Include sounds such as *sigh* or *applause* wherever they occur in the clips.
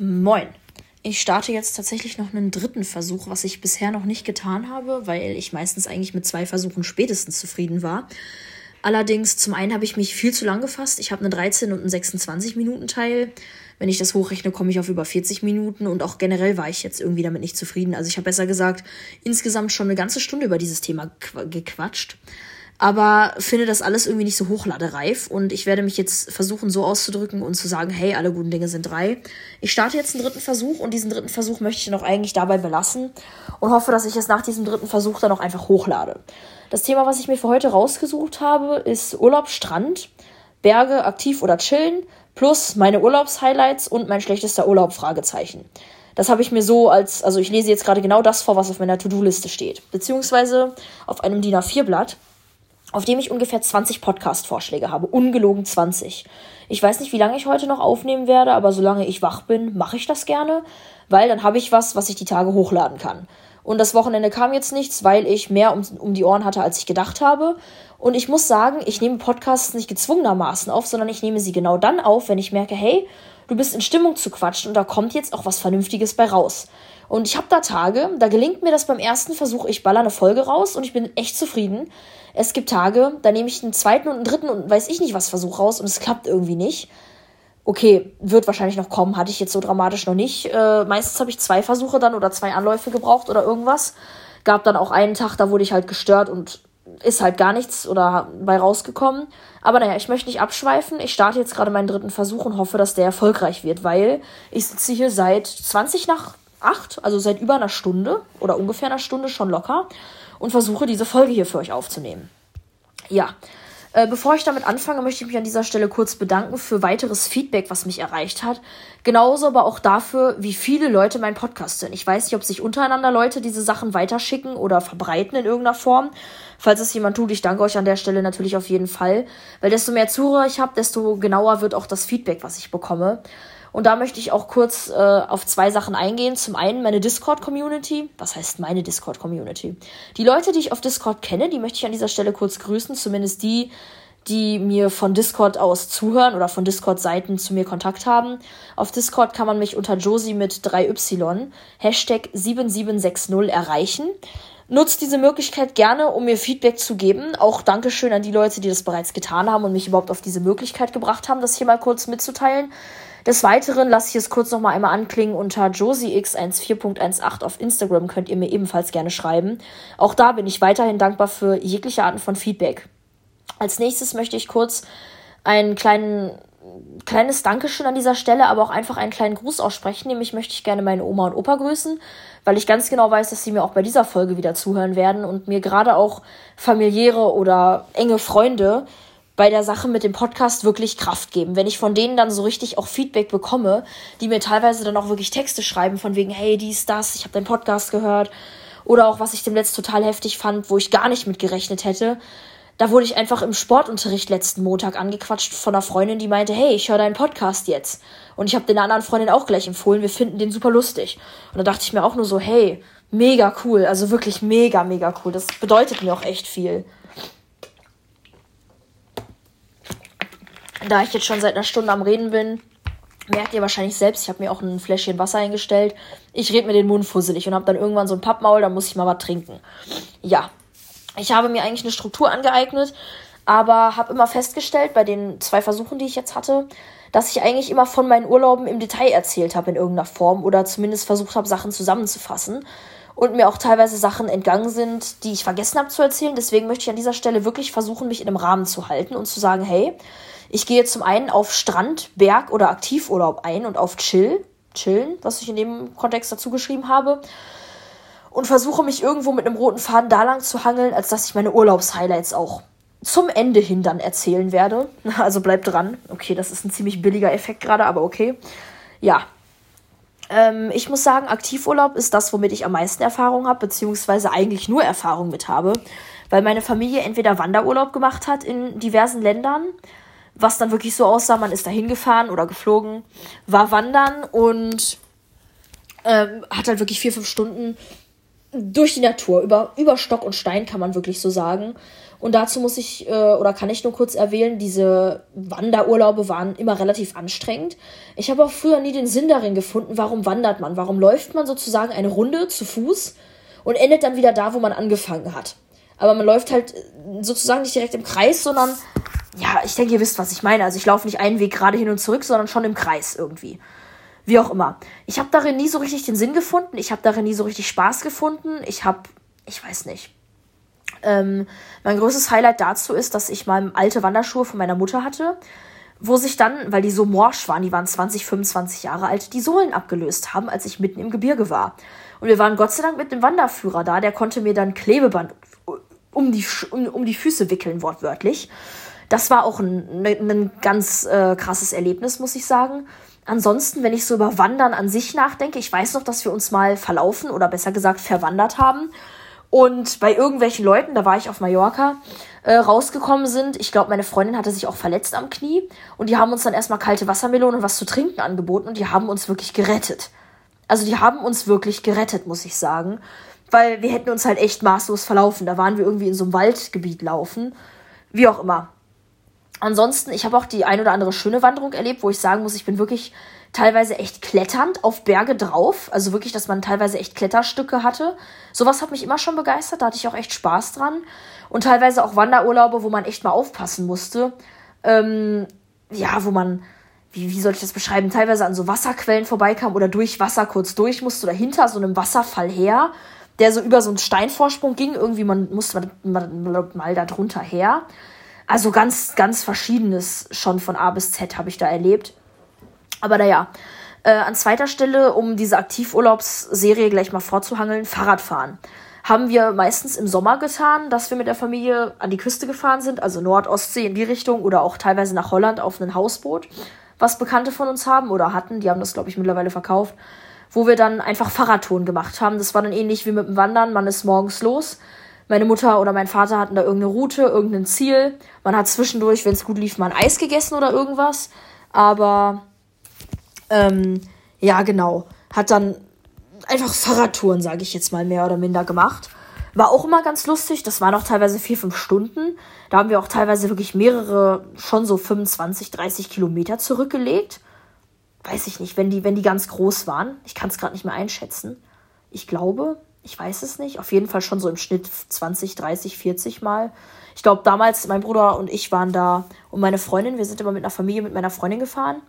Moin. Ich starte jetzt tatsächlich noch einen dritten Versuch, was ich bisher noch nicht getan habe, weil ich meistens eigentlich mit zwei Versuchen spätestens zufrieden war. Allerdings, zum einen habe ich mich viel zu lang gefasst. Ich habe einen 13 und einen 26 Minuten Teil. Wenn ich das hochrechne, komme ich auf über 40 Minuten und auch generell war ich jetzt irgendwie damit nicht zufrieden. Also ich habe besser gesagt insgesamt schon eine ganze Stunde über dieses Thema gequatscht aber finde das alles irgendwie nicht so hochladereif und ich werde mich jetzt versuchen so auszudrücken und zu sagen, hey, alle guten Dinge sind drei. Ich starte jetzt einen dritten Versuch und diesen dritten Versuch möchte ich noch eigentlich dabei belassen und hoffe, dass ich es nach diesem dritten Versuch dann auch einfach hochlade. Das Thema, was ich mir für heute rausgesucht habe, ist Urlaub, Strand, Berge, aktiv oder chillen, plus meine Urlaubshighlights und mein schlechtester Urlaub, Fragezeichen. Das habe ich mir so als, also ich lese jetzt gerade genau das vor, was auf meiner To-Do-Liste steht, beziehungsweise auf einem DIN A4-Blatt auf dem ich ungefähr 20 Podcast-Vorschläge habe. Ungelogen 20. Ich weiß nicht, wie lange ich heute noch aufnehmen werde, aber solange ich wach bin, mache ich das gerne, weil dann habe ich was, was ich die Tage hochladen kann. Und das Wochenende kam jetzt nichts, weil ich mehr um, um die Ohren hatte, als ich gedacht habe. Und ich muss sagen, ich nehme Podcasts nicht gezwungenermaßen auf, sondern ich nehme sie genau dann auf, wenn ich merke, hey, du bist in Stimmung zu quatschen und da kommt jetzt auch was Vernünftiges bei raus. Und ich habe da Tage, da gelingt mir das beim ersten Versuch, ich baller eine Folge raus und ich bin echt zufrieden. Es gibt Tage, da nehme ich einen zweiten und einen dritten und weiß ich nicht was Versuch raus und es klappt irgendwie nicht. Okay, wird wahrscheinlich noch kommen, hatte ich jetzt so dramatisch noch nicht. Äh, meistens habe ich zwei Versuche dann oder zwei Anläufe gebraucht oder irgendwas. Gab dann auch einen Tag, da wurde ich halt gestört und ist halt gar nichts oder bei rausgekommen. Aber naja, ich möchte nicht abschweifen. Ich starte jetzt gerade meinen dritten Versuch und hoffe, dass der erfolgreich wird, weil ich sitze hier seit 20 nach 8, also seit über einer Stunde oder ungefähr einer Stunde schon locker und versuche diese Folge hier für euch aufzunehmen. Ja, äh, bevor ich damit anfange, möchte ich mich an dieser Stelle kurz bedanken für weiteres Feedback, was mich erreicht hat. Genauso aber auch dafür, wie viele Leute mein Podcast sind. Ich weiß nicht, ob sich untereinander Leute diese Sachen weiterschicken oder verbreiten in irgendeiner Form. Falls es jemand tut, ich danke euch an der Stelle natürlich auf jeden Fall. Weil desto mehr Zuhörer ich habe, desto genauer wird auch das Feedback, was ich bekomme. Und da möchte ich auch kurz äh, auf zwei Sachen eingehen. Zum einen meine Discord-Community. Was heißt meine Discord-Community? Die Leute, die ich auf Discord kenne, die möchte ich an dieser Stelle kurz grüßen. Zumindest die, die mir von Discord aus zuhören oder von Discord-Seiten zu mir Kontakt haben. Auf Discord kann man mich unter Josie mit 3y Hashtag 7760 erreichen. Nutzt diese Möglichkeit gerne, um mir Feedback zu geben. Auch Dankeschön an die Leute, die das bereits getan haben und mich überhaupt auf diese Möglichkeit gebracht haben, das hier mal kurz mitzuteilen. Des Weiteren lasse ich es kurz noch mal einmal anklingen. Unter josiex14.18 auf Instagram könnt ihr mir ebenfalls gerne schreiben. Auch da bin ich weiterhin dankbar für jegliche Arten von Feedback. Als nächstes möchte ich kurz einen kleinen kleines Dankeschön an dieser Stelle, aber auch einfach einen kleinen Gruß aussprechen. Nämlich möchte ich gerne meine Oma und Opa grüßen, weil ich ganz genau weiß, dass sie mir auch bei dieser Folge wieder zuhören werden und mir gerade auch familiäre oder enge Freunde bei der Sache mit dem Podcast wirklich Kraft geben. Wenn ich von denen dann so richtig auch Feedback bekomme, die mir teilweise dann auch wirklich Texte schreiben von wegen, hey, dies, das, ich habe deinen Podcast gehört. Oder auch, was ich dem letzt total heftig fand, wo ich gar nicht mit gerechnet hätte. Da wurde ich einfach im Sportunterricht letzten Montag angequatscht von einer Freundin, die meinte, hey, ich höre deinen Podcast jetzt. Und ich habe den anderen Freundin auch gleich empfohlen, wir finden den super lustig. Und da dachte ich mir auch nur so, hey, mega cool, also wirklich mega, mega cool. Das bedeutet mir auch echt viel. Da ich jetzt schon seit einer Stunde am Reden bin, merkt ihr wahrscheinlich selbst, ich habe mir auch ein Fläschchen Wasser eingestellt. Ich rede mir den Mund fusselig und habe dann irgendwann so ein Pappmaul, da muss ich mal was trinken. Ja, ich habe mir eigentlich eine Struktur angeeignet, aber habe immer festgestellt bei den zwei Versuchen, die ich jetzt hatte, dass ich eigentlich immer von meinen Urlauben im Detail erzählt habe in irgendeiner Form oder zumindest versucht habe, Sachen zusammenzufassen und mir auch teilweise Sachen entgangen sind, die ich vergessen habe zu erzählen. Deswegen möchte ich an dieser Stelle wirklich versuchen, mich in einem Rahmen zu halten und zu sagen, hey, ich gehe zum einen auf Strand, Berg oder Aktivurlaub ein und auf Chill, Chillen, was ich in dem Kontext dazu geschrieben habe. Und versuche mich irgendwo mit einem roten Faden da lang zu hangeln, als dass ich meine Urlaubshighlights auch zum Ende hin dann erzählen werde. *laughs* Also bleibt dran. Okay, das ist ein ziemlich billiger Effekt gerade, aber okay. Ja. Ähm, ich muss sagen, Aktivurlaub ist das, womit ich am meisten Erfahrung habe, beziehungsweise eigentlich nur Erfahrung mit habe. Weil meine Familie entweder Wanderurlaub gemacht hat in diversen Ländern was dann wirklich so aussah, man ist da hingefahren oder geflogen, war wandern und ähm, hat halt wirklich vier, fünf Stunden durch die Natur, über, über Stock und Stein kann man wirklich so sagen. Und dazu muss ich äh, oder kann ich nur kurz erwähnen, diese Wanderurlaube waren immer relativ anstrengend. Ich habe auch früher nie den Sinn darin gefunden, warum wandert man? Warum läuft man sozusagen eine Runde zu Fuß und endet dann wieder da, wo man angefangen hat? Aber man läuft halt äh, sozusagen nicht direkt im Kreis, sondern ja, ich denke, ihr wisst, was ich meine. Also ich laufe nicht einen Weg gerade hin und zurück, sondern schon im Kreis irgendwie. Wie auch immer. Ich habe darin nie so richtig den Sinn gefunden. Ich habe darin nie so richtig Spaß gefunden. Ich habe, ich weiß nicht. Ähm, mein größtes Highlight dazu ist, dass ich mal alte Wanderschuhe von meiner Mutter hatte, wo sich dann, weil die so morsch waren, die waren 20, 25 Jahre alt, die Sohlen abgelöst haben, als ich mitten im Gebirge war. Und wir waren Gott sei Dank mit dem Wanderführer da, der konnte mir dann Klebeband um die, um, um die Füße wickeln, wortwörtlich. Das war auch ein, ne, ein ganz äh, krasses Erlebnis, muss ich sagen. Ansonsten, wenn ich so über Wandern an sich nachdenke, ich weiß noch, dass wir uns mal verlaufen oder besser gesagt verwandert haben und bei irgendwelchen Leuten, da war ich auf Mallorca, äh, rausgekommen sind. Ich glaube, meine Freundin hatte sich auch verletzt am Knie und die haben uns dann erstmal kalte Wassermelone und was zu trinken angeboten und die haben uns wirklich gerettet. Also die haben uns wirklich gerettet, muss ich sagen, weil wir hätten uns halt echt maßlos verlaufen. Da waren wir irgendwie in so einem Waldgebiet laufen, wie auch immer. Ansonsten, ich habe auch die ein oder andere schöne Wanderung erlebt, wo ich sagen muss, ich bin wirklich teilweise echt kletternd auf Berge drauf. Also wirklich, dass man teilweise echt Kletterstücke hatte. Sowas hat mich immer schon begeistert, da hatte ich auch echt Spaß dran. Und teilweise auch Wanderurlaube, wo man echt mal aufpassen musste. Ähm, ja, wo man, wie, wie soll ich das beschreiben, teilweise an so Wasserquellen vorbeikam oder durch Wasser kurz durch musste oder hinter so einem Wasserfall her, der so über so einen Steinvorsprung ging. Irgendwie, man musste mal, mal, mal da drunter her. Also ganz, ganz verschiedenes schon von A bis Z habe ich da erlebt. Aber naja, äh, an zweiter Stelle, um diese Aktivurlaubsserie gleich mal vorzuhangeln, Fahrradfahren. Haben wir meistens im Sommer getan, dass wir mit der Familie an die Küste gefahren sind, also Nord-Ostsee in die Richtung oder auch teilweise nach Holland auf ein Hausboot, was Bekannte von uns haben oder hatten, die haben das, glaube ich, mittlerweile verkauft, wo wir dann einfach Fahrradtouren gemacht haben. Das war dann ähnlich wie mit dem Wandern, man ist morgens los, meine Mutter oder mein Vater hatten da irgendeine Route, irgendein Ziel. Man hat zwischendurch, wenn es gut lief, mal ein Eis gegessen oder irgendwas. Aber ähm, ja, genau. Hat dann einfach Fahrradtouren, sage ich jetzt mal, mehr oder minder gemacht. War auch immer ganz lustig. Das waren auch teilweise vier, fünf Stunden. Da haben wir auch teilweise wirklich mehrere, schon so 25, 30 Kilometer zurückgelegt. Weiß ich nicht, wenn die, wenn die ganz groß waren. Ich kann es gerade nicht mehr einschätzen. Ich glaube, ich weiß es nicht, auf jeden Fall schon so im Schnitt 20, 30, 40 Mal. Ich glaube, damals, mein Bruder und ich waren da und meine Freundin, wir sind immer mit einer Familie mit meiner Freundin gefahren.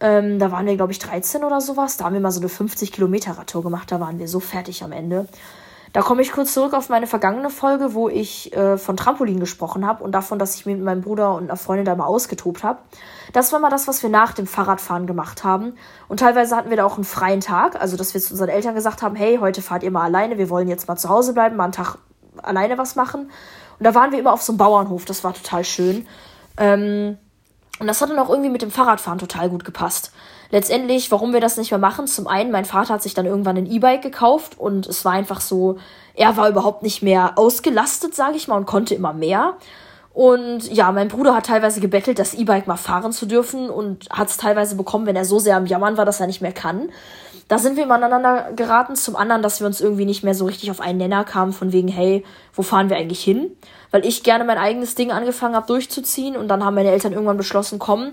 Ähm, da waren wir, glaube ich, 13 oder sowas. Da haben wir mal so eine 50 Kilometer Radtour gemacht. Da waren wir so fertig am Ende. Da komme ich kurz zurück auf meine vergangene Folge, wo ich äh, von Trampolin gesprochen habe und davon, dass ich mich mit meinem Bruder und einer Freundin da mal ausgetobt habe. Das war mal das, was wir nach dem Fahrradfahren gemacht haben. Und teilweise hatten wir da auch einen freien Tag, also dass wir zu unseren Eltern gesagt haben, hey, heute fahrt ihr mal alleine, wir wollen jetzt mal zu Hause bleiben, mal einen Tag alleine was machen. Und da waren wir immer auf so einem Bauernhof, das war total schön. Ähm, und das hat dann auch irgendwie mit dem Fahrradfahren total gut gepasst. Letztendlich, warum wir das nicht mehr machen, zum einen, mein Vater hat sich dann irgendwann ein E-Bike gekauft und es war einfach so, er war überhaupt nicht mehr ausgelastet, sage ich mal, und konnte immer mehr. Und ja, mein Bruder hat teilweise gebettelt, das E-Bike mal fahren zu dürfen und hat es teilweise bekommen, wenn er so sehr am Jammern war, dass er nicht mehr kann. Da sind wir immer aneinander geraten. Zum anderen, dass wir uns irgendwie nicht mehr so richtig auf einen Nenner kamen, von wegen, hey, wo fahren wir eigentlich hin? Weil ich gerne mein eigenes Ding angefangen habe durchzuziehen und dann haben meine Eltern irgendwann beschlossen, komm,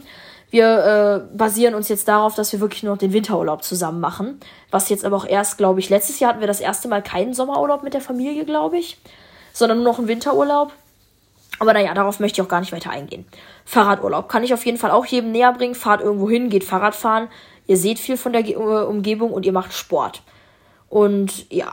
wir äh, basieren uns jetzt darauf, dass wir wirklich nur noch den Winterurlaub zusammen machen. Was jetzt aber auch erst, glaube ich, letztes Jahr hatten wir das erste Mal keinen Sommerurlaub mit der Familie, glaube ich, sondern nur noch einen Winterurlaub. Aber naja, darauf möchte ich auch gar nicht weiter eingehen. Fahrradurlaub kann ich auf jeden Fall auch jedem näher bringen. Fahrt irgendwo hin, geht Fahrrad fahren. Ihr seht viel von der äh, Umgebung und ihr macht Sport. Und ja,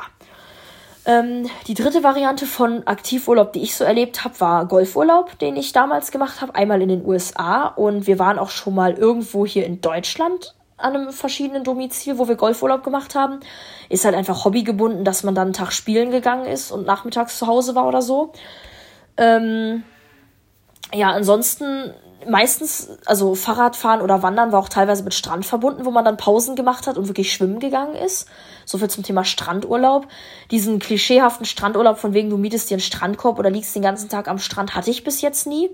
ähm, die dritte Variante von Aktivurlaub, die ich so erlebt habe, war Golfurlaub, den ich damals gemacht habe. Einmal in den USA und wir waren auch schon mal irgendwo hier in Deutschland an einem verschiedenen Domizil, wo wir Golfurlaub gemacht haben. Ist halt einfach hobbygebunden, dass man dann einen Tag spielen gegangen ist und nachmittags zu Hause war oder so. Ähm, ja, ansonsten meistens, also Fahrradfahren oder Wandern war auch teilweise mit Strand verbunden, wo man dann Pausen gemacht hat und wirklich schwimmen gegangen ist. So viel zum Thema Strandurlaub. Diesen klischeehaften Strandurlaub, von wegen du mietest dir einen Strandkorb oder liegst den ganzen Tag am Strand, hatte ich bis jetzt nie.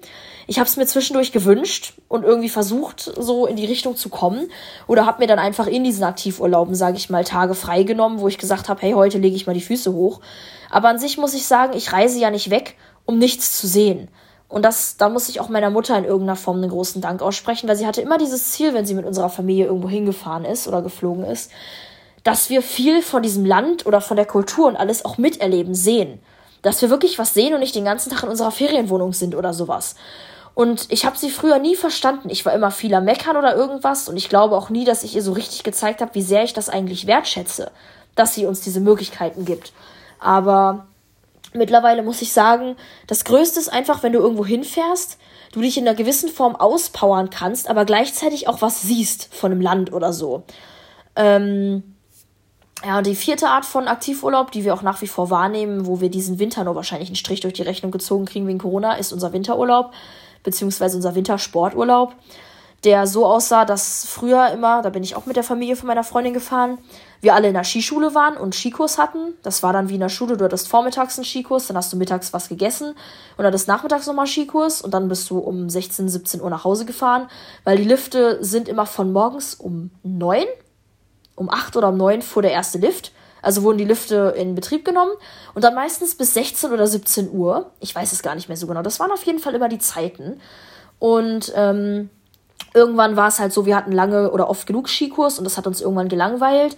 Ich habe es mir zwischendurch gewünscht und irgendwie versucht, so in die Richtung zu kommen. Oder habe mir dann einfach in diesen Aktivurlauben, sage ich mal, Tage freigenommen, wo ich gesagt habe, hey, heute lege ich mal die Füße hoch. Aber an sich muss ich sagen, ich reise ja nicht weg, um nichts zu sehen. Und das, da muss ich auch meiner Mutter in irgendeiner Form einen großen Dank aussprechen, weil sie hatte immer dieses Ziel, wenn sie mit unserer Familie irgendwo hingefahren ist oder geflogen ist, dass wir viel von diesem Land oder von der Kultur und alles auch miterleben, sehen. Dass wir wirklich was sehen und nicht den ganzen Tag in unserer Ferienwohnung sind oder sowas. Und ich habe sie früher nie verstanden. Ich war immer viel am Meckern oder irgendwas und ich glaube auch nie, dass ich ihr so richtig gezeigt habe, wie sehr ich das eigentlich wertschätze, dass sie uns diese Möglichkeiten gibt. Aber mittlerweile muss ich sagen, das Größte ist einfach, wenn du irgendwo hinfährst, du dich in einer gewissen Form auspowern kannst, aber gleichzeitig auch was siehst von einem Land oder so. Ähm, ja, und die vierte Art von Aktivurlaub, die wir auch nach wie vor wahrnehmen, wo wir diesen Winter nur wahrscheinlich einen Strich durch die Rechnung gezogen kriegen wegen Corona, ist unser Winterurlaub, beziehungsweise unser Wintersporturlaub der so aussah, dass früher immer, da bin ich auch mit der Familie von meiner Freundin gefahren, wir alle in der Skischule waren und Skikurs hatten. Das war dann wie in der Schule, du hattest vormittags einen Skikurs, dann hast du mittags was gegessen und hattest nachmittags nochmal Skikurs und dann bist du um 16, 17 Uhr nach Hause gefahren, weil die Lifte sind immer von morgens um 9, um 8 oder um 9 fuhr der erste Lift. Also wurden die Lifte in Betrieb genommen und dann meistens bis 16 oder 17 Uhr. Ich weiß es gar nicht mehr so genau. Das waren auf jeden Fall immer die Zeiten. Und ähm, irgendwann war es halt so, wir hatten lange oder oft genug Skikurs und das hat uns irgendwann gelangweilt.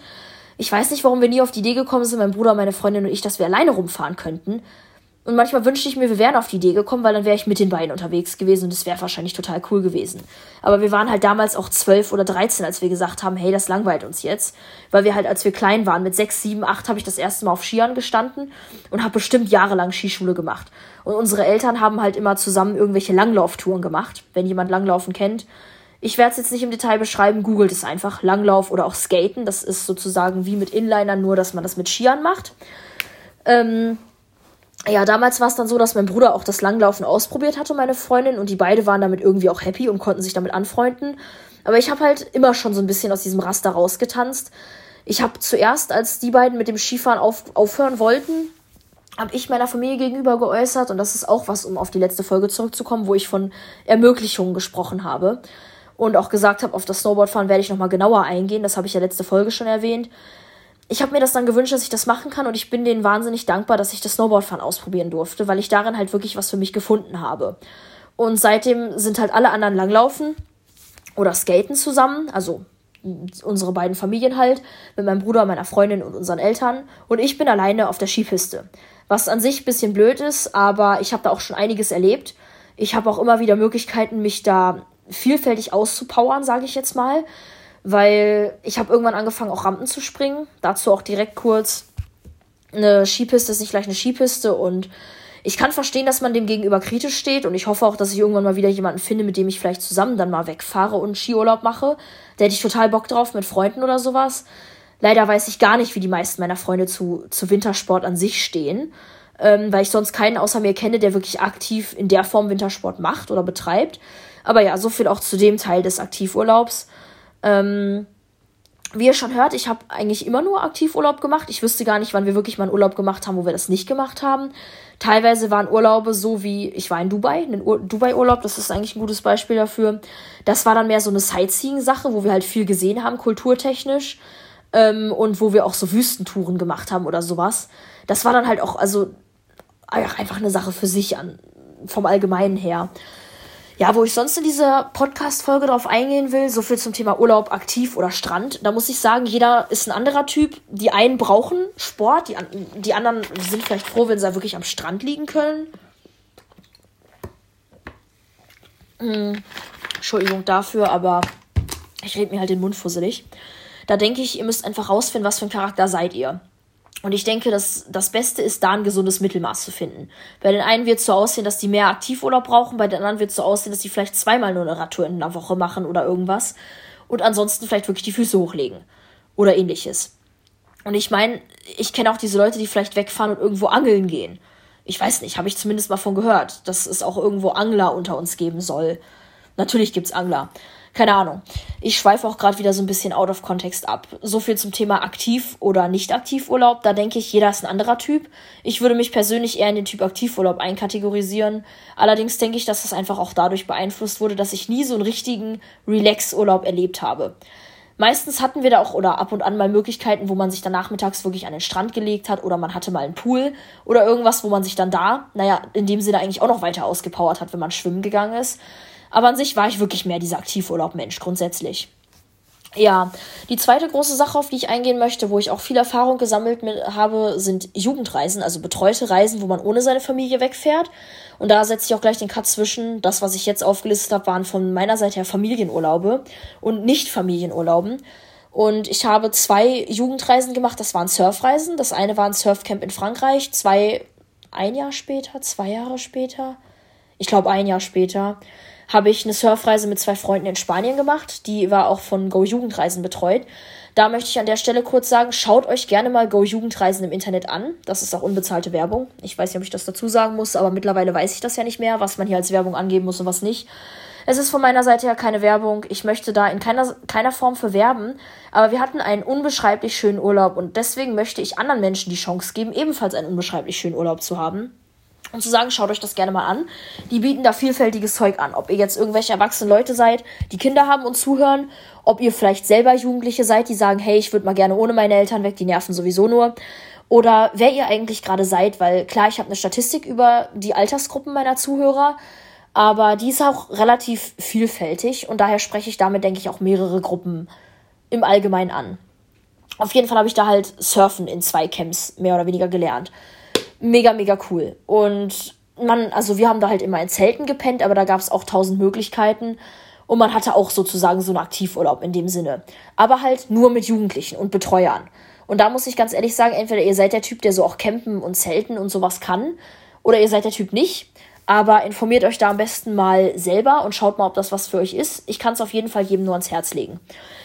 Ich weiß nicht, warum wir nie auf die Idee gekommen sind, mein Bruder, meine Freundin und ich, dass wir alleine rumfahren könnten. Und manchmal wünschte ich mir, wir wären auf die Idee gekommen, weil dann wäre ich mit den beiden unterwegs gewesen und das wäre wahrscheinlich total cool gewesen. Aber wir waren halt damals auch zwölf oder dreizehn, als wir gesagt haben, hey, das langweilt uns jetzt. Weil wir halt, als wir klein waren, mit sechs, sieben, acht, habe ich das erste Mal auf Skiern gestanden und habe bestimmt jahrelang Skischule gemacht. Und unsere Eltern haben halt immer zusammen irgendwelche Langlauftouren gemacht. Wenn jemand Langlaufen kennt, ich werde es jetzt nicht im Detail beschreiben, googelt es einfach. Langlauf oder auch Skaten. Das ist sozusagen wie mit Inlinern, nur dass man das mit Skiern macht. Ähm, ja, damals war es dann so, dass mein Bruder auch das Langlaufen ausprobiert hatte, meine Freundin, und die beide waren damit irgendwie auch happy und konnten sich damit anfreunden. Aber ich habe halt immer schon so ein bisschen aus diesem Raster rausgetanzt. Ich habe zuerst, als die beiden mit dem Skifahren auf, aufhören wollten, habe ich meiner Familie gegenüber geäußert, und das ist auch was, um auf die letzte Folge zurückzukommen, wo ich von Ermöglichungen gesprochen habe und auch gesagt habe, auf das Snowboardfahren werde ich nochmal genauer eingehen. Das habe ich ja letzte Folge schon erwähnt. Ich habe mir das dann gewünscht, dass ich das machen kann und ich bin denen wahnsinnig dankbar, dass ich das Snowboardfahren ausprobieren durfte, weil ich darin halt wirklich was für mich gefunden habe. Und seitdem sind halt alle anderen Langlaufen oder Skaten zusammen, also unsere beiden Familien halt, mit meinem Bruder, meiner Freundin und unseren Eltern. Und ich bin alleine auf der Skipiste. Was an sich ein bisschen blöd ist, aber ich habe da auch schon einiges erlebt. Ich habe auch immer wieder Möglichkeiten, mich da vielfältig auszupowern, sage ich jetzt mal. Weil ich habe irgendwann angefangen, auch Rampen zu springen. Dazu auch direkt kurz. Eine Skipiste ist nicht gleich eine Skipiste und ich kann verstehen, dass man dem gegenüber kritisch steht und ich hoffe auch, dass ich irgendwann mal wieder jemanden finde, mit dem ich vielleicht zusammen dann mal wegfahre und Skiurlaub mache. Da hätte ich total Bock drauf mit Freunden oder sowas. Leider weiß ich gar nicht, wie die meisten meiner Freunde zu, zu Wintersport an sich stehen, ähm, weil ich sonst keinen außer mir kenne, der wirklich aktiv in der Form Wintersport macht oder betreibt. Aber ja, so viel auch zu dem Teil des Aktivurlaubs. Ähm, wie ihr schon hört, ich habe eigentlich immer nur Aktivurlaub gemacht. Ich wüsste gar nicht, wann wir wirklich mal einen Urlaub gemacht haben, wo wir das nicht gemacht haben. Teilweise waren Urlaube so wie, ich war in Dubai, einen Dubai-Urlaub, das ist eigentlich ein gutes Beispiel dafür. Das war dann mehr so eine Sightseeing-Sache, wo wir halt viel gesehen haben, kulturtechnisch. Ähm, und wo wir auch so Wüstentouren gemacht haben oder sowas. Das war dann halt auch, also einfach eine Sache für sich an, vom Allgemeinen her. Ja, wo ich sonst in dieser Podcast-Folge drauf eingehen will, so viel zum Thema Urlaub, aktiv oder Strand. Da muss ich sagen, jeder ist ein anderer Typ. Die einen brauchen Sport, die, die anderen sind vielleicht froh, wenn sie wirklich am Strand liegen können. Hm, Entschuldigung dafür, aber ich rede mir halt den Mund fusselig. Da denke ich, ihr müsst einfach rausfinden, was für ein Charakter seid ihr. Und ich denke, dass das Beste ist, da ein gesundes Mittelmaß zu finden. Bei den einen wird es so aussehen, dass die mehr Aktivurlaub brauchen, bei den anderen wird es so aussehen, dass die vielleicht zweimal nur eine Radtour in einer Woche machen oder irgendwas. Und ansonsten vielleicht wirklich die Füße hochlegen. Oder ähnliches. Und ich meine, ich kenne auch diese Leute, die vielleicht wegfahren und irgendwo angeln gehen. Ich weiß nicht, habe ich zumindest mal von gehört, dass es auch irgendwo Angler unter uns geben soll. Natürlich gibt's Angler keine Ahnung. Ich schweife auch gerade wieder so ein bisschen out of context ab. So viel zum Thema aktiv oder nicht aktiv Urlaub. Da denke ich, jeder ist ein anderer Typ. Ich würde mich persönlich eher in den Typ Aktivurlaub einkategorisieren. Allerdings denke ich, dass das einfach auch dadurch beeinflusst wurde, dass ich nie so einen richtigen Relax-Urlaub erlebt habe. Meistens hatten wir da auch oder ab und an mal Möglichkeiten, wo man sich dann nachmittags wirklich an den Strand gelegt hat oder man hatte mal einen Pool oder irgendwas, wo man sich dann da, naja, in dem Sinne eigentlich auch noch weiter ausgepowert hat, wenn man schwimmen gegangen ist. Aber an sich war ich wirklich mehr dieser Aktivurlaub-Mensch grundsätzlich. Ja, die zweite große Sache, auf die ich eingehen möchte, wo ich auch viel Erfahrung gesammelt mit, habe, sind Jugendreisen, also betreute Reisen, wo man ohne seine Familie wegfährt. Und da setze ich auch gleich den Cut zwischen. Das, was ich jetzt aufgelistet habe, waren von meiner Seite her Familienurlaube und nicht Familienurlauben. Und ich habe zwei Jugendreisen gemacht. Das waren Surfreisen. Das eine war ein Surfcamp in Frankreich. Zwei, ein Jahr später, zwei Jahre später. Ich glaube, ein Jahr später habe ich eine Surfreise mit zwei Freunden in Spanien gemacht. Die war auch von Go Jugendreisen betreut. Da möchte ich an der Stelle kurz sagen, schaut euch gerne mal Go Jugendreisen im Internet an. Das ist auch unbezahlte Werbung. Ich weiß nicht, ob ich das dazu sagen muss, aber mittlerweile weiß ich das ja nicht mehr, was man hier als Werbung angeben muss und was nicht. Es ist von meiner Seite her keine Werbung. Ich möchte da in keiner, keiner Form für werben. Aber wir hatten einen unbeschreiblich schönen Urlaub und deswegen möchte ich anderen Menschen die Chance geben, ebenfalls einen unbeschreiblich schönen Urlaub zu haben und zu sagen, schaut euch das gerne mal an. Die bieten da vielfältiges Zeug an. Ob ihr jetzt irgendwelche erwachsenen Leute seid, die Kinder haben und zuhören, ob ihr vielleicht selber Jugendliche seid, die sagen, hey, ich würde mal gerne ohne meine Eltern weg, die nerven sowieso nur. Oder wer ihr eigentlich gerade seid, weil klar, ich habe eine Statistik über die Altersgruppen meiner Zuhörer, aber die ist auch relativ vielfältig und daher spreche ich damit, denke ich, auch mehrere Gruppen im Allgemeinen an. Auf jeden Fall habe ich da halt Surfen in zwei Camps mehr oder weniger gelernt mega, mega cool. Und man, also wir haben da halt immer in Zelten gepennt, aber da gab es auch tausend Möglichkeiten. Und man hatte auch sozusagen so einen Aktivurlaub in dem Sinne. Aber halt nur mit Jugendlichen und Betreuern. Und da muss ich ganz ehrlich sagen, entweder ihr seid der Typ, der so auch campen und zelten und sowas kann, oder ihr seid der Typ nicht. Aber informiert euch da am besten mal selber und schaut mal, ob das was für euch ist. Ich kann es auf jeden Fall jedem nur ans Herz legen.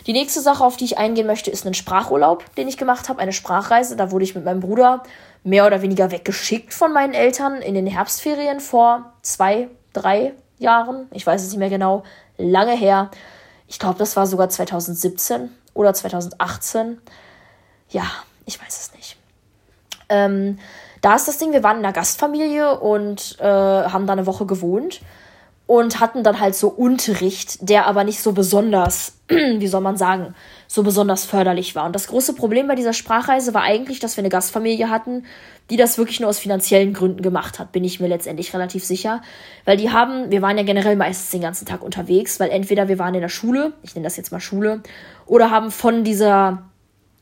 Die nächste Sache, auf die ich eingehen möchte, ist ein Sprachurlaub, den ich gemacht habe, eine Sprachreise. Da wurde ich mit meinem Bruder mehr oder weniger weggeschickt von meinen Eltern in den Herbstferien vor zwei, drei Jahren. Ich weiß es nicht mehr genau. Lange her. Ich glaube, das war sogar 2017 oder 2018. Ja, ich weiß es nicht. Ähm, da ist das Ding, wir waren in einer Gastfamilie und äh, haben da eine Woche gewohnt und hatten dann halt so Unterricht, der aber nicht so besonders, *clears throat* wie soll man sagen, so besonders förderlich war. Und das große Problem bei dieser Sprachreise war eigentlich, dass wir eine Gastfamilie hatten, die das wirklich nur aus finanziellen Gründen gemacht hat, bin ich mir letztendlich relativ sicher. Weil die haben, wir waren ja generell meistens den ganzen Tag unterwegs, weil entweder wir waren in der Schule, ich nenne das jetzt mal Schule, oder haben von dieser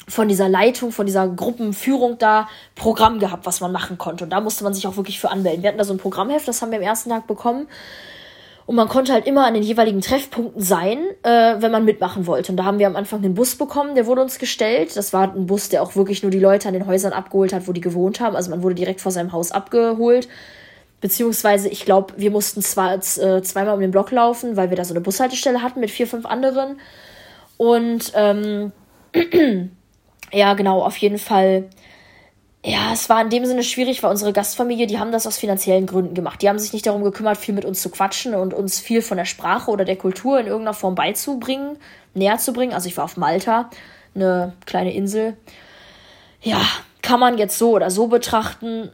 von dieser Leitung, von dieser Gruppenführung da Programm gehabt, was man machen konnte. Und da musste man sich auch wirklich für anmelden. Wir hatten da so ein Programmheft, das haben wir am ersten Tag bekommen. Und man konnte halt immer an den jeweiligen Treffpunkten sein, äh, wenn man mitmachen wollte. Und da haben wir am Anfang einen Bus bekommen, der wurde uns gestellt. Das war ein Bus, der auch wirklich nur die Leute an den Häusern abgeholt hat, wo die gewohnt haben. Also man wurde direkt vor seinem Haus abgeholt. Beziehungsweise, ich glaube, wir mussten zwar äh, zweimal um den Block laufen, weil wir da so eine Bushaltestelle hatten mit vier, fünf anderen. Und ähm, *clears throat* ja, genau, auf jeden Fall ja, es war in dem Sinne schwierig, weil unsere Gastfamilie, die haben das aus finanziellen Gründen gemacht. Die haben sich nicht darum gekümmert, viel mit uns zu quatschen und uns viel von der Sprache oder der Kultur in irgendeiner Form beizubringen, näher zu bringen. Also ich war auf Malta, eine kleine Insel. Ja, kann man jetzt so oder so betrachten.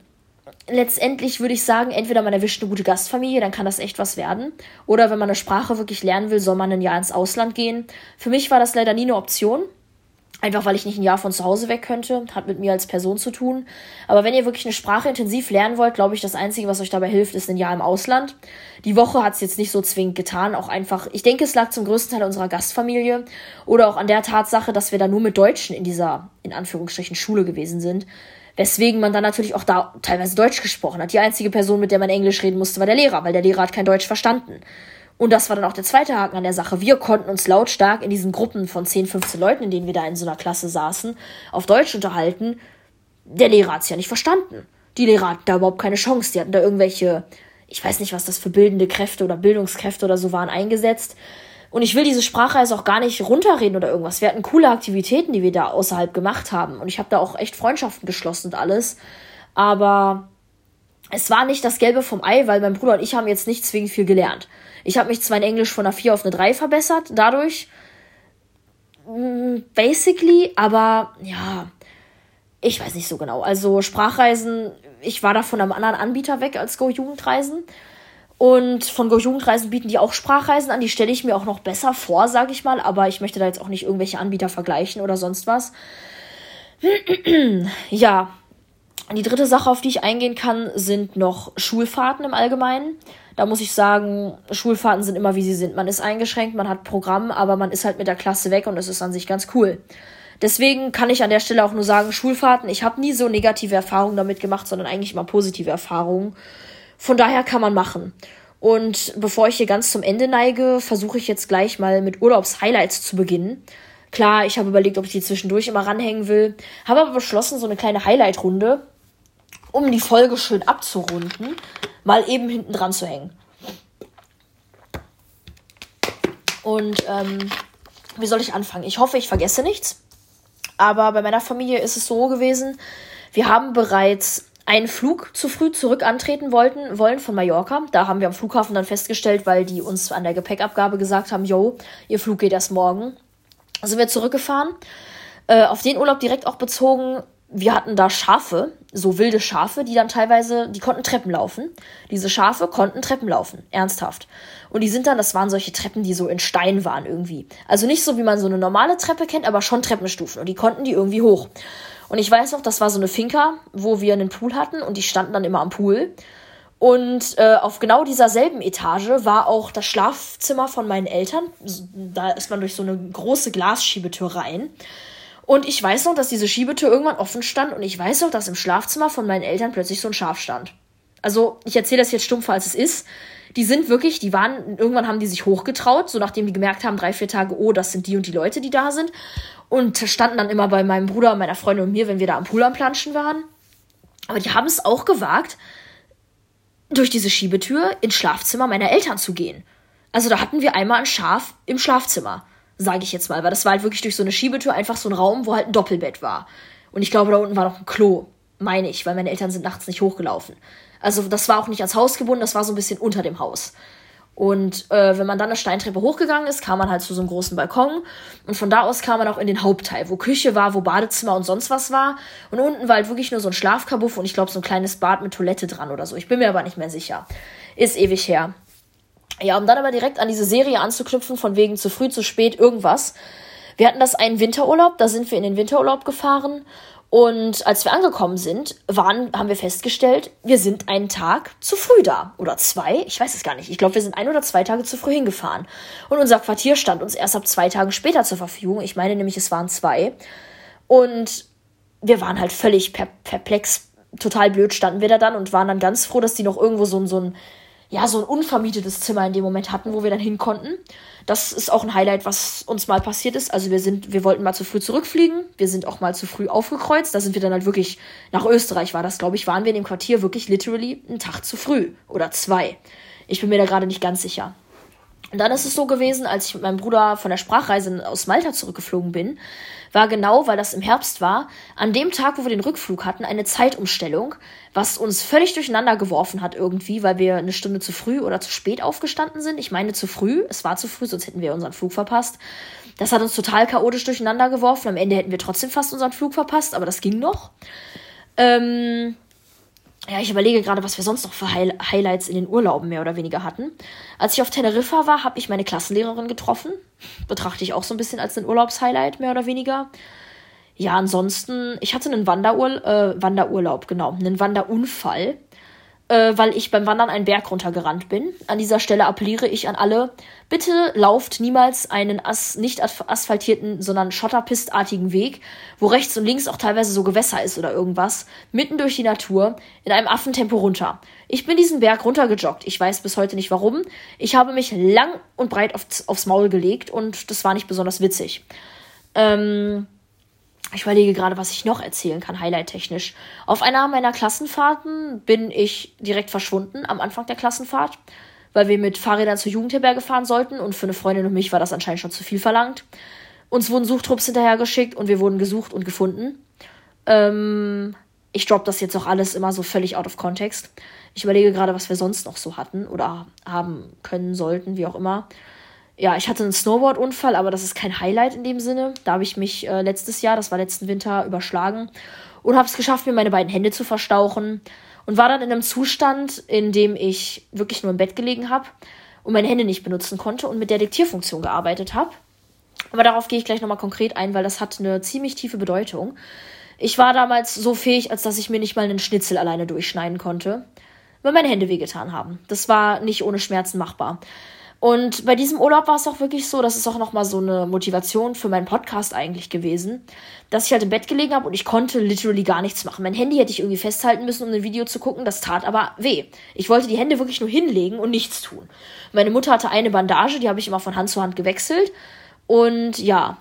Letztendlich würde ich sagen, entweder man erwischt eine gute Gastfamilie, dann kann das echt was werden. Oder wenn man eine Sprache wirklich lernen will, soll man ein Jahr ins Ausland gehen. Für mich war das leider nie eine Option. Einfach weil ich nicht ein Jahr von zu Hause weg könnte. Hat mit mir als Person zu tun. Aber wenn ihr wirklich eine Sprache intensiv lernen wollt, glaube ich, das Einzige, was euch dabei hilft, ist ein Jahr im Ausland. Die Woche hat es jetzt nicht so zwingend getan. Auch einfach, ich denke, es lag zum größten Teil unserer Gastfamilie. Oder auch an der Tatsache, dass wir da nur mit Deutschen in dieser, in Anführungsstrichen, Schule gewesen sind. Weswegen man dann natürlich auch da teilweise Deutsch gesprochen hat. Die einzige Person, mit der man Englisch reden musste, war der Lehrer, weil der Lehrer hat kein Deutsch verstanden. Und das war dann auch der zweite Haken an der Sache. Wir konnten uns lautstark in diesen Gruppen von 10, 15 Leuten, in denen wir da in so einer Klasse saßen, auf Deutsch unterhalten. Der Lehrer hat es ja nicht verstanden. Die Lehrer hatten da überhaupt keine Chance. Die hatten da irgendwelche, ich weiß nicht, was das für bildende Kräfte oder Bildungskräfte oder so waren, eingesetzt. Und ich will diese Sprachreise auch gar nicht runterreden oder irgendwas. Wir hatten coole Aktivitäten, die wir da außerhalb gemacht haben. Und ich habe da auch echt Freundschaften geschlossen und alles. Aber es war nicht das Gelbe vom Ei, weil mein Bruder und ich haben jetzt nicht zwingend viel gelernt. Ich habe mich zwar in Englisch von einer 4 auf eine 3 verbessert, dadurch. Mm, basically, aber ja, ich weiß nicht so genau. Also Sprachreisen, ich war da von einem anderen Anbieter weg als Go Jugendreisen. Und von Go Jugendreisen bieten die auch Sprachreisen an. Die stelle ich mir auch noch besser vor, sage ich mal. Aber ich möchte da jetzt auch nicht irgendwelche Anbieter vergleichen oder sonst was. *clears throat* ja. Die dritte Sache, auf die ich eingehen kann, sind noch Schulfahrten im Allgemeinen. Da muss ich sagen, Schulfahrten sind immer wie sie sind. Man ist eingeschränkt, man hat Programm, aber man ist halt mit der Klasse weg und es ist an sich ganz cool. Deswegen kann ich an der Stelle auch nur sagen, Schulfahrten, ich habe nie so negative Erfahrungen damit gemacht, sondern eigentlich immer positive Erfahrungen. Von daher kann man machen. Und bevor ich hier ganz zum Ende neige, versuche ich jetzt gleich mal mit Urlaubshighlights zu beginnen. Klar, ich habe überlegt, ob ich die zwischendurch immer ranhängen will, habe aber beschlossen, so eine kleine Highlight-Runde, um die Folge schön abzurunden, mal eben hinten dran zu hängen. Und ähm, wie soll ich anfangen? Ich hoffe, ich vergesse nichts. Aber bei meiner Familie ist es so gewesen, wir haben bereits einen Flug zu früh zurück antreten wollten, wollen von Mallorca. Da haben wir am Flughafen dann festgestellt, weil die uns an der Gepäckabgabe gesagt haben, yo, ihr Flug geht erst morgen. Sind wir zurückgefahren. Äh, auf den Urlaub direkt auch bezogen, wir hatten da Schafe, so wilde Schafe, die dann teilweise, die konnten Treppen laufen. Diese Schafe konnten Treppen laufen, ernsthaft. Und die sind dann, das waren solche Treppen, die so in Stein waren irgendwie. Also nicht so, wie man so eine normale Treppe kennt, aber schon Treppenstufen. Und die konnten die irgendwie hoch. Und ich weiß noch, das war so eine Finca, wo wir einen Pool hatten und die standen dann immer am Pool. Und äh, auf genau dieser selben Etage war auch das Schlafzimmer von meinen Eltern. Da ist man durch so eine große Glasschiebetür rein. Und ich weiß noch, dass diese Schiebetür irgendwann offen stand und ich weiß noch, dass im Schlafzimmer von meinen Eltern plötzlich so ein Schaf stand. Also, ich erzähle das jetzt stumpfer, als es ist. Die sind wirklich, die waren, irgendwann haben die sich hochgetraut, so nachdem die gemerkt haben, drei, vier Tage, oh, das sind die und die Leute, die da sind. Und standen dann immer bei meinem Bruder, meiner Freundin und mir, wenn wir da am Pool am Planschen waren. Aber die haben es auch gewagt, durch diese Schiebetür ins Schlafzimmer meiner Eltern zu gehen. Also da hatten wir einmal ein Schaf im Schlafzimmer, sage ich jetzt mal, weil das war halt wirklich durch so eine Schiebetür einfach so ein Raum, wo halt ein Doppelbett war. Und ich glaube, da unten war noch ein Klo, meine ich, weil meine Eltern sind nachts nicht hochgelaufen. Also das war auch nicht ans Haus gebunden, das war so ein bisschen unter dem Haus. Und äh, wenn man dann eine Steintreppe hochgegangen ist, kam man halt zu so einem großen Balkon. Und von da aus kam man auch in den Hauptteil, wo Küche war, wo Badezimmer und sonst was war. Und unten war halt wirklich nur so ein Schlafkabuff und ich glaube so ein kleines Bad mit Toilette dran oder so. Ich bin mir aber nicht mehr sicher. Ist ewig her. Ja, um dann aber direkt an diese Serie anzuknüpfen, von wegen zu früh, zu spät, irgendwas. Wir hatten das einen Winterurlaub, da sind wir in den Winterurlaub gefahren und als wir angekommen sind, waren, haben wir festgestellt, wir sind einen Tag zu früh da. Oder zwei, ich weiß es gar nicht. Ich glaube, wir sind ein oder zwei Tage zu früh hingefahren. Und unser Quartier stand uns erst ab zwei Tagen später zur Verfügung. Ich meine nämlich, es waren zwei. Und wir waren halt völlig perplex, total blöd standen wir da dann und waren dann ganz froh, dass die noch irgendwo so, so ein ja, so ein unvermietetes Zimmer in dem Moment hatten, wo wir dann hin konnten. Das ist auch ein Highlight, was uns mal passiert ist. Also wir sind, wir wollten mal zu früh zurückfliegen. Wir sind auch mal zu früh aufgekreuzt. Da sind wir dann halt wirklich nach Österreich war das, glaube ich, waren wir in dem Quartier wirklich literally einen Tag zu früh oder zwei. Ich bin mir da gerade nicht ganz sicher. Und dann ist es so gewesen, als ich mit meinem Bruder von der Sprachreise aus Malta zurückgeflogen bin, war genau, weil das im Herbst war, an dem Tag, wo wir den Rückflug hatten, eine Zeitumstellung, was uns völlig durcheinander geworfen hat irgendwie, weil wir eine Stunde zu früh oder zu spät aufgestanden sind. Ich meine zu früh, es war zu früh, sonst hätten wir unseren Flug verpasst. Das hat uns total chaotisch durcheinander geworfen. Am Ende hätten wir trotzdem fast unseren Flug verpasst, aber das ging noch. Ähm, ja, ich überlege gerade, was wir sonst noch für High Highlights in den Urlauben mehr oder weniger hatten. Als ich auf Teneriffa war, habe ich meine Klassenlehrerin getroffen. Betrachte ich auch so ein bisschen als ein Urlaubshighlight, mehr oder weniger. Ja, ansonsten, ich hatte einen Wanderur äh, Wanderurlaub, genau, einen Wanderunfall äh, weil ich beim Wandern einen Berg runtergerannt bin. An dieser Stelle appelliere ich an alle, bitte lauft niemals einen as nicht asphaltierten, sondern schotterpistartigen Weg, wo rechts und links auch teilweise so Gewässer ist oder irgendwas, mitten durch die Natur, in einem Affentempo runter. Ich bin diesen Berg runtergejoggt. Ich weiß bis heute nicht warum. Ich habe mich lang und breit aufs, aufs Maul gelegt und das war nicht besonders witzig. Ähm, ich überlege gerade, was ich noch erzählen kann, highlight-technisch. Auf einer meiner Klassenfahrten bin ich direkt verschwunden am Anfang der Klassenfahrt, weil wir mit Fahrrädern zur Jugendherberge fahren sollten und für eine Freundin und mich war das anscheinend schon zu viel verlangt. Uns wurden Suchtrupps hinterhergeschickt und wir wurden gesucht und gefunden. Ähm, ich droppe das jetzt auch alles immer so völlig out of context. Ich überlege gerade, was wir sonst noch so hatten oder haben können, sollten, wie auch immer ja, ich hatte einen Snowboard-Unfall, aber das ist kein Highlight in dem Sinne. Da habe ich mich äh, letztes Jahr, das war letzten Winter, überschlagen und habe es geschafft, mir meine beiden Hände zu verstauchen. und war dann in einem Zustand, in dem ich wirklich nur im Bett gelegen habe und meine Hände nicht benutzen konnte und mit der Diktierfunktion gearbeitet habe. Aber darauf gehe ich gleich nochmal konkret ein, weil das hat eine ziemlich tiefe Bedeutung. Ich war damals so fähig, als dass ich mir nicht mal einen Schnitzel alleine durchschneiden konnte, weil meine Hände wehgetan haben. Das war nicht ohne Schmerzen machbar. Und bei diesem Urlaub war es auch wirklich so, das ist auch nochmal so eine Motivation für meinen Podcast eigentlich gewesen, dass ich halt im Bett gelegen habe und ich konnte literally gar nichts machen. Mein Handy hätte ich irgendwie festhalten müssen, um ein Video zu gucken, das tat aber weh. Ich wollte die Hände wirklich nur hinlegen und nichts tun. Meine Mutter hatte eine Bandage, die habe ich immer von Hand zu Hand gewechselt. Und ja,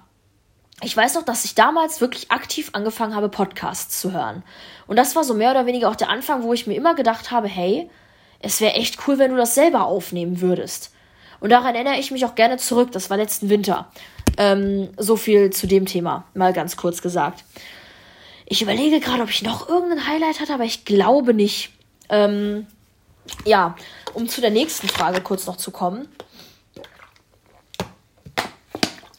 ich weiß noch, dass ich damals wirklich aktiv angefangen habe, Podcasts zu hören. Und das war so mehr oder weniger auch der Anfang, wo ich mir immer gedacht habe, hey, es wäre echt cool, wenn du das selber aufnehmen würdest. Und daran erinnere ich mich auch gerne zurück. Das war letzten Winter. Ähm, so viel zu dem Thema, mal ganz kurz gesagt. Ich überlege gerade, ob ich noch irgendein Highlight hatte, aber ich glaube nicht. Ähm, ja, um zu der nächsten Frage kurz noch zu kommen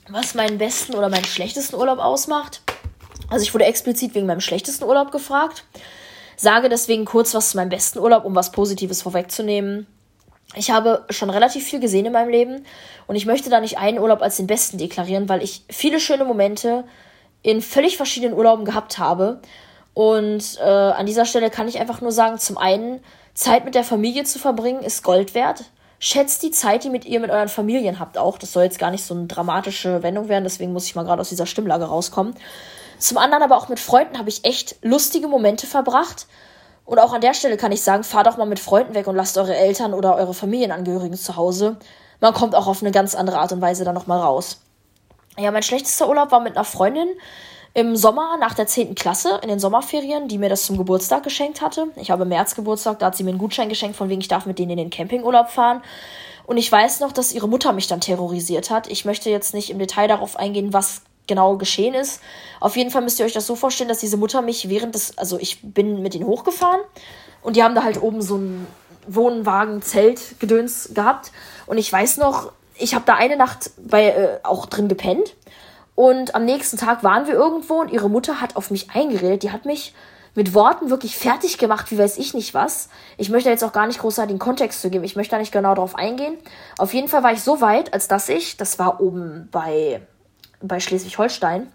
was meinen besten oder meinen schlechtesten Urlaub ausmacht. Also ich wurde explizit wegen meinem schlechtesten Urlaub gefragt. Sage deswegen kurz was zu meinem besten Urlaub, um was Positives vorwegzunehmen. Ich habe schon relativ viel gesehen in meinem Leben und ich möchte da nicht einen Urlaub als den besten deklarieren, weil ich viele schöne Momente in völlig verschiedenen Urlauben gehabt habe. Und äh, an dieser Stelle kann ich einfach nur sagen, zum einen, Zeit mit der Familie zu verbringen ist Gold wert. Schätzt die Zeit, die mit ihr mit euren Familien habt auch. Das soll jetzt gar nicht so eine dramatische Wendung werden, deswegen muss ich mal gerade aus dieser Stimmlage rauskommen. Zum anderen aber auch mit Freunden habe ich echt lustige Momente verbracht. Und auch an der Stelle kann ich sagen, fahrt doch mal mit Freunden weg und lasst eure Eltern oder eure Familienangehörigen zu Hause. Man kommt auch auf eine ganz andere Art und Weise dann nochmal raus. Ja, mein schlechtester Urlaub war mit einer Freundin im Sommer nach der 10. Klasse in den Sommerferien, die mir das zum Geburtstag geschenkt hatte. Ich habe März Geburtstag, da hat sie mir einen Gutschein geschenkt, von wegen ich darf mit denen in den Campingurlaub fahren. Und ich weiß noch, dass ihre Mutter mich dann terrorisiert hat. Ich möchte jetzt nicht im Detail darauf eingehen, was genau geschehen ist. Auf jeden Fall müsst ihr euch das so vorstellen, dass diese Mutter mich während des, also ich bin mit denen hochgefahren und die haben da halt oben so ein Wohnwagen, Zelt, Gedöns gehabt. Und ich weiß noch, ich habe da eine Nacht bei äh, auch drin gepennt und am nächsten Tag waren wir irgendwo und ihre Mutter hat auf mich eingeredet. Die hat mich mit Worten wirklich fertig gemacht, wie weiß ich nicht was. Ich möchte jetzt auch gar nicht großartig den Kontext zu geben. Ich möchte da nicht genau drauf eingehen. Auf jeden Fall war ich so weit, als dass ich, das war oben bei, bei Schleswig-Holstein,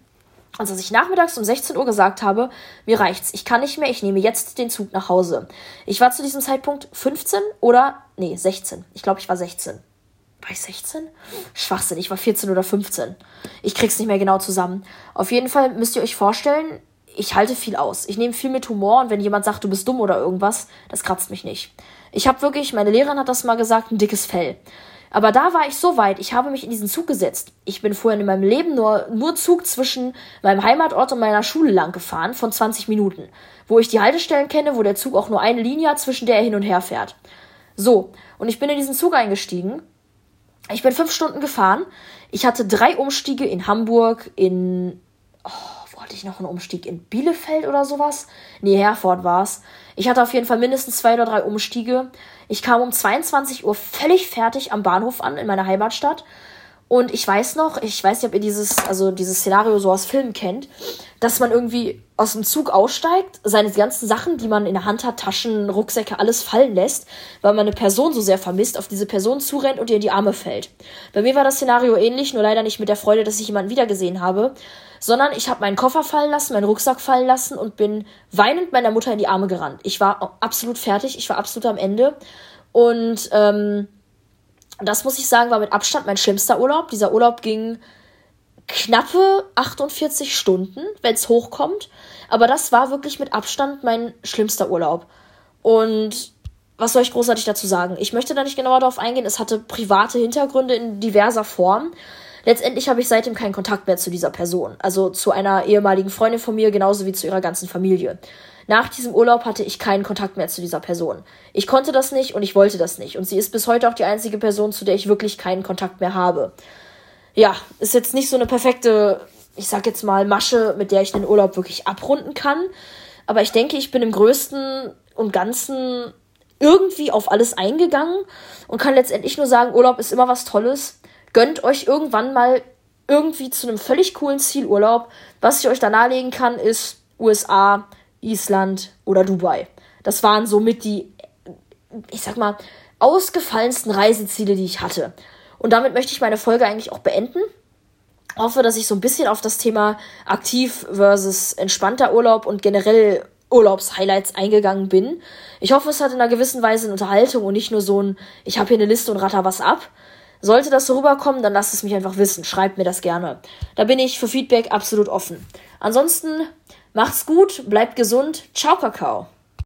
als dass ich nachmittags um 16 Uhr gesagt habe, mir reicht's, ich kann nicht mehr, ich nehme jetzt den Zug nach Hause. Ich war zu diesem Zeitpunkt 15 oder, nee, 16. Ich glaube, ich war 16 war ich 16? Schwachsinn, ich war 14 oder 15. Ich krieg's nicht mehr genau zusammen. Auf jeden Fall müsst ihr euch vorstellen, ich halte viel aus. Ich nehme viel mit Humor und wenn jemand sagt, du bist dumm oder irgendwas, das kratzt mich nicht. Ich habe wirklich, meine Lehrerin hat das mal gesagt, ein dickes Fell. Aber da war ich so weit, ich habe mich in diesen Zug gesetzt. Ich bin vorher in meinem Leben nur, nur Zug zwischen meinem Heimatort und meiner Schule lang gefahren, von 20 Minuten. Wo ich die Haltestellen kenne, wo der Zug auch nur eine Linie hat, zwischen der er hin und her fährt. So, und ich bin in diesen Zug eingestiegen ich bin fünf Stunden gefahren. Ich hatte drei Umstiege in Hamburg, in. Oh, hatte ich noch einen Umstieg? In Bielefeld oder sowas? Nee, Herford war's. Ich hatte auf jeden Fall mindestens zwei oder drei Umstiege. Ich kam um 22 Uhr völlig fertig am Bahnhof an, in meiner Heimatstadt. Und ich weiß noch, ich weiß nicht, ob ihr dieses, also dieses Szenario so aus Filmen kennt, dass man irgendwie aus dem Zug aussteigt, seine ganzen Sachen, die man in der Hand hat, Taschen, Rucksäcke, alles fallen lässt, weil man eine Person so sehr vermisst, auf diese Person zurennt und ihr in die Arme fällt. Bei mir war das Szenario ähnlich, nur leider nicht mit der Freude, dass ich jemanden wiedergesehen habe, sondern ich habe meinen Koffer fallen lassen, meinen Rucksack fallen lassen und bin weinend meiner Mutter in die Arme gerannt. Ich war absolut fertig, ich war absolut am Ende und ähm, das muss ich sagen, war mit Abstand mein schlimmster Urlaub. Dieser Urlaub ging knappe 48 Stunden, wenn es hochkommt. Aber das war wirklich mit Abstand mein schlimmster Urlaub. Und was soll ich großartig dazu sagen? Ich möchte da nicht genauer darauf eingehen. Es hatte private Hintergründe in diverser Form. Letztendlich habe ich seitdem keinen Kontakt mehr zu dieser Person. Also zu einer ehemaligen Freundin von mir, genauso wie zu ihrer ganzen Familie. Nach diesem Urlaub hatte ich keinen Kontakt mehr zu dieser Person. Ich konnte das nicht und ich wollte das nicht. Und sie ist bis heute auch die einzige Person, zu der ich wirklich keinen Kontakt mehr habe. Ja, ist jetzt nicht so eine perfekte, ich sag jetzt mal, Masche, mit der ich den Urlaub wirklich abrunden kann. Aber ich denke, ich bin im größten und ganzen irgendwie auf alles eingegangen und kann letztendlich nur sagen, Urlaub ist immer was Tolles. Gönnt euch irgendwann mal irgendwie zu einem völlig coolen Zielurlaub. Was ich euch da nahelegen kann, ist USA, Island oder Dubai. das waren somit die, ich sag mal, ausgefallensten Reiseziele, die ich hatte. Und damit möchte ich meine Folge eigentlich auch beenden. Hoffe, dass ich so ein bisschen auf das Thema aktiv versus entspannter Urlaub und generell Urlaubshighlights eingegangen bin. Ich hoffe, es hat in einer gewissen Weise eine Unterhaltung und nicht nur so ein, ich habe hier eine Liste und ratter was ab. Sollte das so rüberkommen, dann lasst es mich einfach wissen. Schreibt mir das gerne. Da bin ich für Feedback absolut offen. Ansonsten macht's gut, bleibt gesund. Ciao, Kakao.